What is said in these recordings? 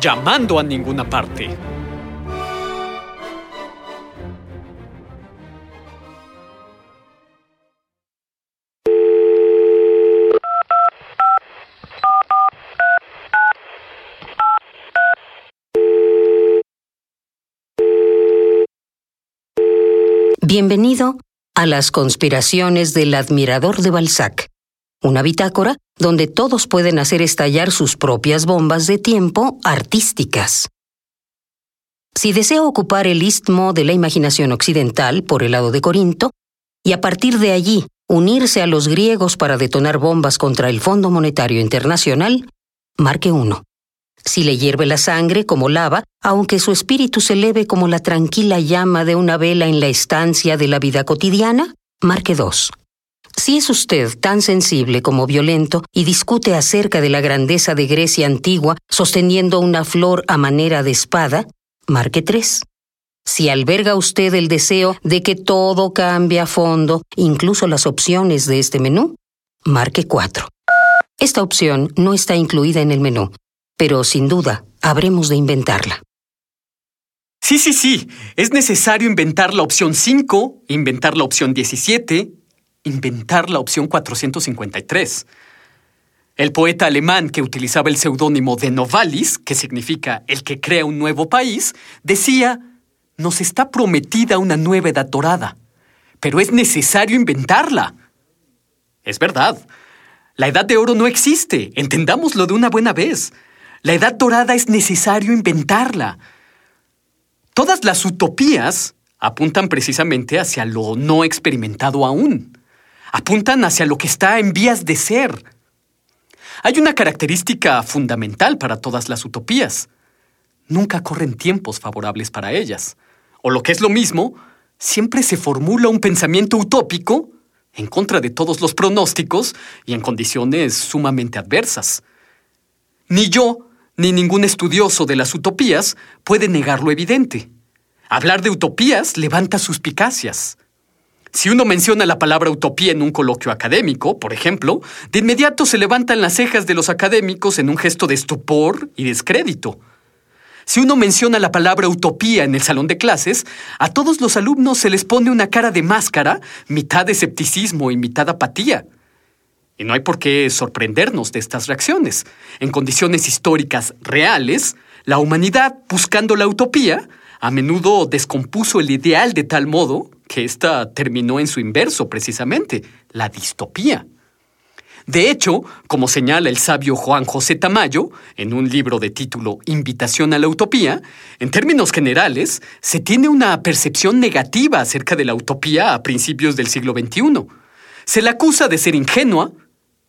Llamando a ninguna parte. Bienvenido a las conspiraciones del admirador de Balzac, una bitácora donde todos pueden hacer estallar sus propias bombas de tiempo artísticas. Si desea ocupar el istmo de la imaginación occidental por el lado de Corinto, y a partir de allí unirse a los griegos para detonar bombas contra el Fondo Monetario Internacional, marque uno. Si le hierve la sangre como lava, aunque su espíritu se eleve como la tranquila llama de una vela en la estancia de la vida cotidiana, marque dos. Si es usted tan sensible como violento y discute acerca de la grandeza de Grecia antigua sosteniendo una flor a manera de espada, marque tres. Si alberga usted el deseo de que todo cambie a fondo, incluso las opciones de este menú, marque cuatro. Esta opción no está incluida en el menú, pero sin duda habremos de inventarla. Sí, sí, sí. Es necesario inventar la opción 5, inventar la opción 17, inventar la opción 453. El poeta alemán que utilizaba el seudónimo de Novalis, que significa el que crea un nuevo país, decía, nos está prometida una nueva edad dorada, pero es necesario inventarla. Es verdad, la edad de oro no existe, entendámoslo de una buena vez. La edad dorada es necesario inventarla. Todas las utopías apuntan precisamente hacia lo no experimentado aún apuntan hacia lo que está en vías de ser. Hay una característica fundamental para todas las utopías. Nunca corren tiempos favorables para ellas. O lo que es lo mismo, siempre se formula un pensamiento utópico en contra de todos los pronósticos y en condiciones sumamente adversas. Ni yo, ni ningún estudioso de las utopías puede negar lo evidente. Hablar de utopías levanta suspicacias. Si uno menciona la palabra utopía en un coloquio académico, por ejemplo, de inmediato se levantan las cejas de los académicos en un gesto de estupor y descrédito. Si uno menciona la palabra utopía en el salón de clases, a todos los alumnos se les pone una cara de máscara, mitad escepticismo y mitad apatía. Y no hay por qué sorprendernos de estas reacciones. En condiciones históricas reales, la humanidad, buscando la utopía, a menudo descompuso el ideal de tal modo que ésta terminó en su inverso precisamente, la distopía. De hecho, como señala el sabio Juan José Tamayo, en un libro de título Invitación a la Utopía, en términos generales, se tiene una percepción negativa acerca de la utopía a principios del siglo XXI. Se la acusa de ser ingenua,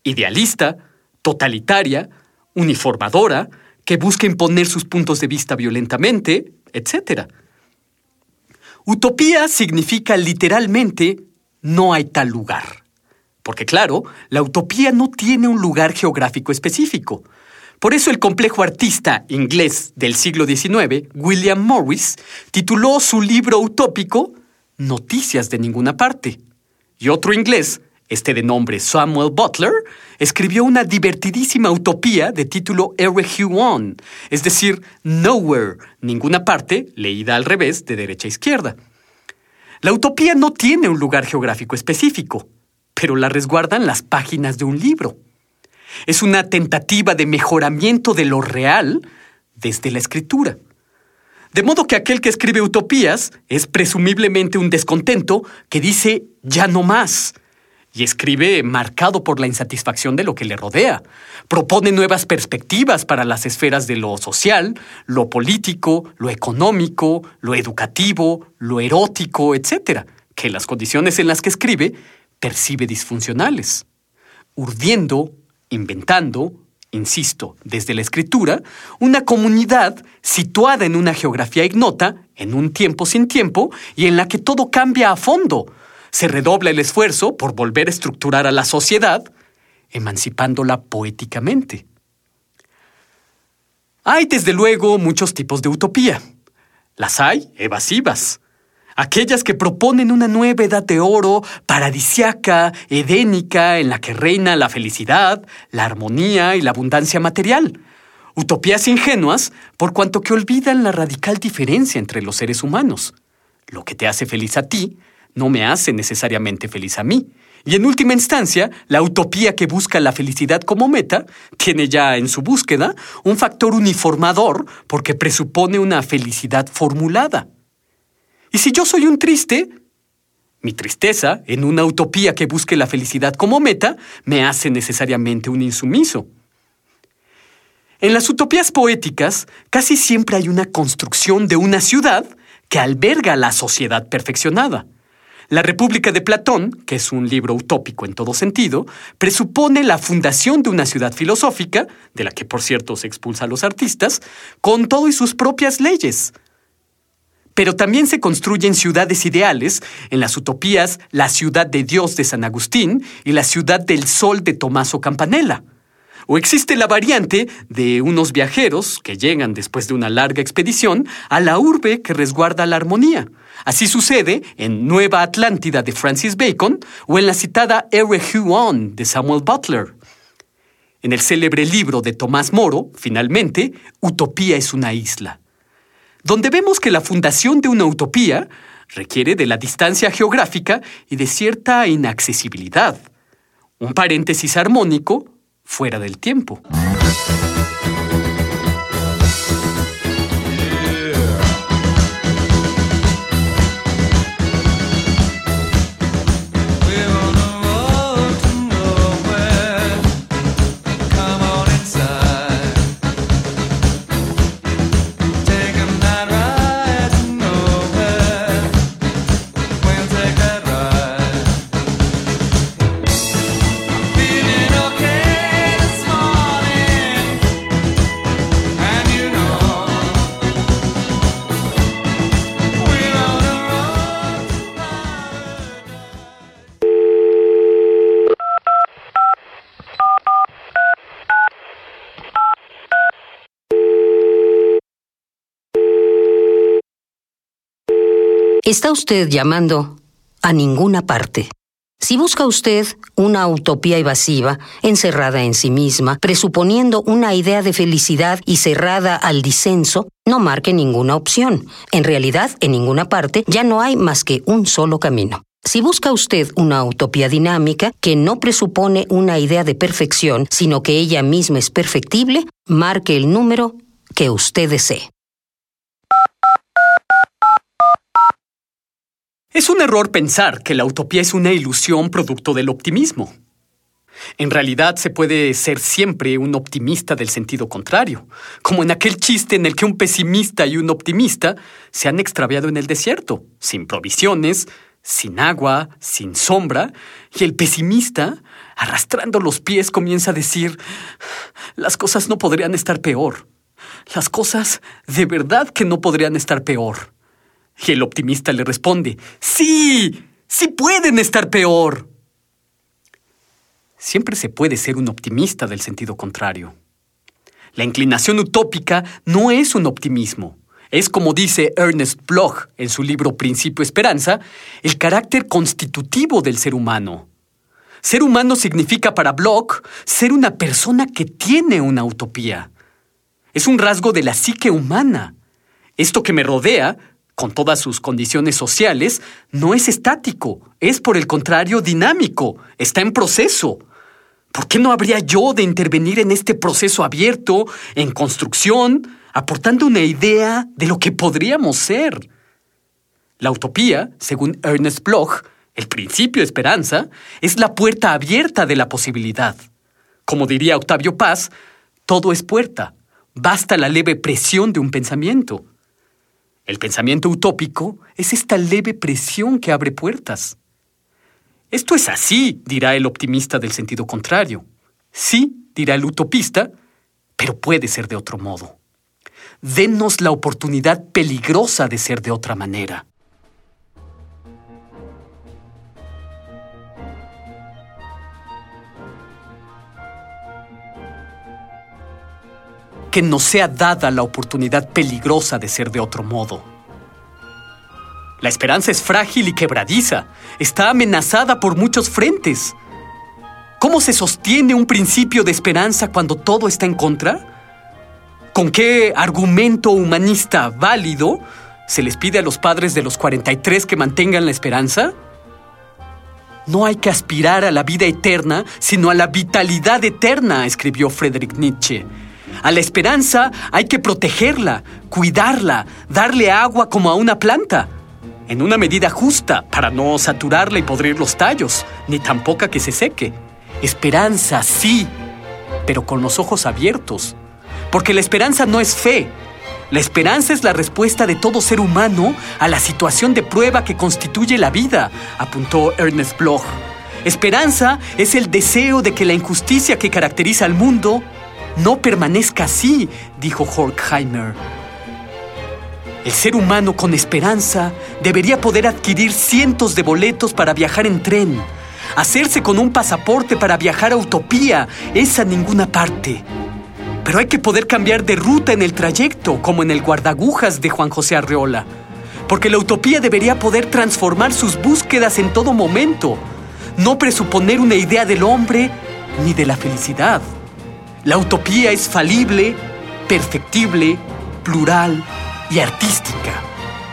idealista, totalitaria, uniformadora, que busca imponer sus puntos de vista violentamente, etc. Utopía significa literalmente no hay tal lugar. Porque claro, la utopía no tiene un lugar geográfico específico. Por eso el complejo artista inglés del siglo XIX, William Morris, tituló su libro utópico Noticias de ninguna parte. Y otro inglés, este de nombre Samuel Butler, escribió una divertidísima utopía de título Every One, es decir, Nowhere, ninguna parte, leída al revés de derecha a izquierda. La utopía no tiene un lugar geográfico específico, pero la resguardan las páginas de un libro. Es una tentativa de mejoramiento de lo real desde la escritura. De modo que aquel que escribe utopías es presumiblemente un descontento que dice ya no más, y escribe marcado por la insatisfacción de lo que le rodea. Propone nuevas perspectivas para las esferas de lo social, lo político, lo económico, lo educativo, lo erótico, etc., que las condiciones en las que escribe percibe disfuncionales. Urdiendo, inventando, insisto, desde la escritura, una comunidad situada en una geografía ignota, en un tiempo sin tiempo, y en la que todo cambia a fondo. Se redobla el esfuerzo por volver a estructurar a la sociedad, emancipándola poéticamente. Hay, desde luego, muchos tipos de utopía. Las hay evasivas, aquellas que proponen una nueva edad de oro, paradisiaca, edénica, en la que reina la felicidad, la armonía y la abundancia material. Utopías ingenuas por cuanto que olvidan la radical diferencia entre los seres humanos. Lo que te hace feliz a ti no me hace necesariamente feliz a mí. Y en última instancia, la utopía que busca la felicidad como meta tiene ya en su búsqueda un factor uniformador porque presupone una felicidad formulada. Y si yo soy un triste, mi tristeza, en una utopía que busque la felicidad como meta, me hace necesariamente un insumiso. En las utopías poéticas, casi siempre hay una construcción de una ciudad que alberga la sociedad perfeccionada. La República de Platón, que es un libro utópico en todo sentido, presupone la fundación de una ciudad filosófica, de la que por cierto se expulsa a los artistas, con todo y sus propias leyes, pero también se construyen ciudades ideales, en las utopías la ciudad de Dios de San Agustín y la ciudad del Sol de Tommaso Campanella. O existe la variante de unos viajeros que llegan después de una larga expedición a la urbe que resguarda la armonía. Así sucede en Nueva Atlántida de Francis Bacon o en la citada Ere Huon de Samuel Butler. En el célebre libro de Tomás Moro, finalmente, Utopía es una isla donde vemos que la fundación de una utopía requiere de la distancia geográfica y de cierta inaccesibilidad, un paréntesis armónico fuera del tiempo. Está usted llamando a ninguna parte. Si busca usted una utopía evasiva, encerrada en sí misma, presuponiendo una idea de felicidad y cerrada al disenso, no marque ninguna opción. En realidad, en ninguna parte ya no hay más que un solo camino. Si busca usted una utopía dinámica que no presupone una idea de perfección, sino que ella misma es perfectible, marque el número que usted desee. Es un error pensar que la utopía es una ilusión producto del optimismo. En realidad se puede ser siempre un optimista del sentido contrario, como en aquel chiste en el que un pesimista y un optimista se han extraviado en el desierto, sin provisiones, sin agua, sin sombra, y el pesimista, arrastrando los pies, comienza a decir, las cosas no podrían estar peor. Las cosas de verdad que no podrían estar peor. Y el optimista le responde, sí, sí pueden estar peor. Siempre se puede ser un optimista del sentido contrario. La inclinación utópica no es un optimismo. Es, como dice Ernest Bloch en su libro Principio Esperanza, el carácter constitutivo del ser humano. Ser humano significa para Bloch ser una persona que tiene una utopía. Es un rasgo de la psique humana. Esto que me rodea con todas sus condiciones sociales, no es estático, es por el contrario dinámico, está en proceso. ¿Por qué no habría yo de intervenir en este proceso abierto, en construcción, aportando una idea de lo que podríamos ser? La utopía, según Ernest Bloch, el principio esperanza, es la puerta abierta de la posibilidad. Como diría Octavio Paz, todo es puerta, basta la leve presión de un pensamiento. El pensamiento utópico es esta leve presión que abre puertas. Esto es así, dirá el optimista del sentido contrario. Sí, dirá el utopista, pero puede ser de otro modo. Denos la oportunidad peligrosa de ser de otra manera. Que nos sea dada la oportunidad peligrosa de ser de otro modo. La esperanza es frágil y quebradiza. Está amenazada por muchos frentes. ¿Cómo se sostiene un principio de esperanza cuando todo está en contra? ¿Con qué argumento humanista válido se les pide a los padres de los 43 que mantengan la esperanza? No hay que aspirar a la vida eterna, sino a la vitalidad eterna, escribió Friedrich Nietzsche. A la esperanza hay que protegerla, cuidarla, darle agua como a una planta, en una medida justa para no saturarla y podrir los tallos, ni tampoco que se seque. Esperanza, sí, pero con los ojos abiertos. Porque la esperanza no es fe. La esperanza es la respuesta de todo ser humano a la situación de prueba que constituye la vida, apuntó Ernest Bloch. Esperanza es el deseo de que la injusticia que caracteriza al mundo no permanezca así, dijo Horkheimer. El ser humano con esperanza debería poder adquirir cientos de boletos para viajar en tren, hacerse con un pasaporte para viajar a Utopía, es a ninguna parte. Pero hay que poder cambiar de ruta en el trayecto, como en el guardagujas de Juan José Arreola. Porque la utopía debería poder transformar sus búsquedas en todo momento, no presuponer una idea del hombre ni de la felicidad. La utopía es falible, perfectible, plural y artística.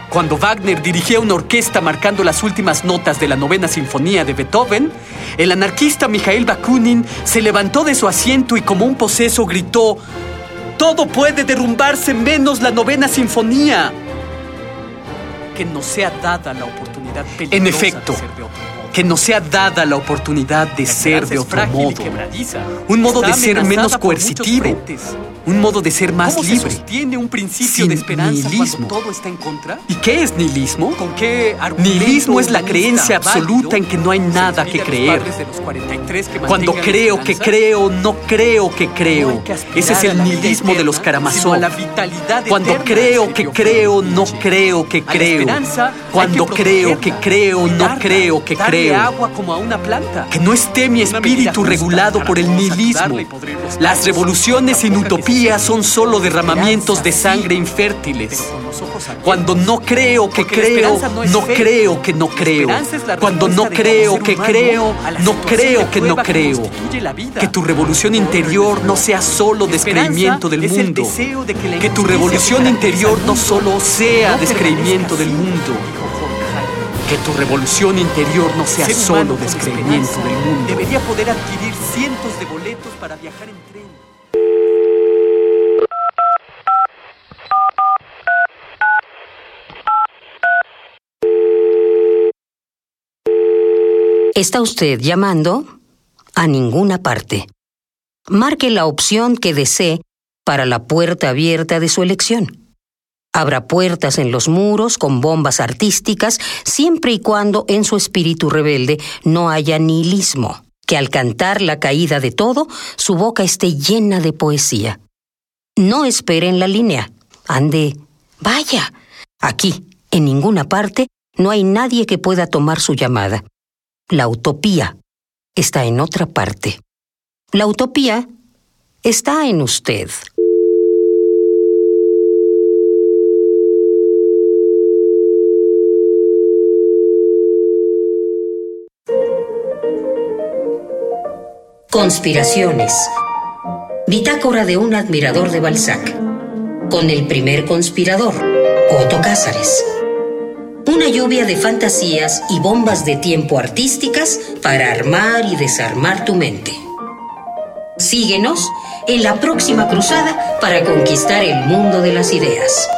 Cuando Wagner dirigía una orquesta marcando las últimas notas de la novena sinfonía de Beethoven, el anarquista Mikhail Bakunin se levantó de su asiento y como un poseso gritó, Todo puede derrumbarse menos la novena sinfonía. Que no sea dada la oportunidad En efecto, que no sea dada la oportunidad de ser de otro modo. Un modo de ser menos coercitivo un modo de ser más ¿Cómo libre. Se un principio de esperanza nihilismo. todo está en contra? ¿Y qué es nihilismo? ¿Con qué Nihilismo es la creencia absoluta en que no hay nada que creer. Cuando creo que creo, no creo que creo. Ese es el nihilismo de los Karamazov. Cuando creo que creo, no creo que creo. Cuando creo que creo, no creo que creo. Agua como a una planta. Que no esté mi espíritu regulado por el nihilismo. Las revoluciones sin utopía son solo derramamientos de sangre infértiles. Cuando no creo que creo, no creo que no creo. Cuando no creo que creo, no creo que no creo. Que tu revolución interior no sea solo descreimiento del mundo. Que tu revolución interior no solo sea descreimiento del mundo. Que tu revolución interior no sea solo descreimiento del mundo. Debería poder adquirir cientos de boletos para viajar en tren. Está usted llamando a ninguna parte. Marque la opción que desee para la puerta abierta de su elección. Abra puertas en los muros con bombas artísticas siempre y cuando en su espíritu rebelde no haya nihilismo, que al cantar la caída de todo, su boca esté llena de poesía. No espere en la línea. Ande, vaya. Aquí, en ninguna parte, no hay nadie que pueda tomar su llamada. La utopía está en otra parte. La utopía está en usted. Conspiraciones. Bitácora de un admirador de Balzac. Con el primer conspirador, Otto Cázares una lluvia de fantasías y bombas de tiempo artísticas para armar y desarmar tu mente. Síguenos en la próxima cruzada para conquistar el mundo de las ideas.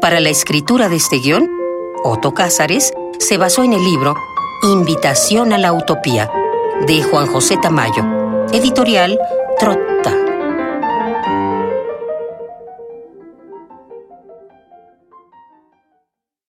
Para la escritura de este guion, Otto Cázares se basó en el libro Invitación a la Utopía de Juan José Tamayo, editorial Trot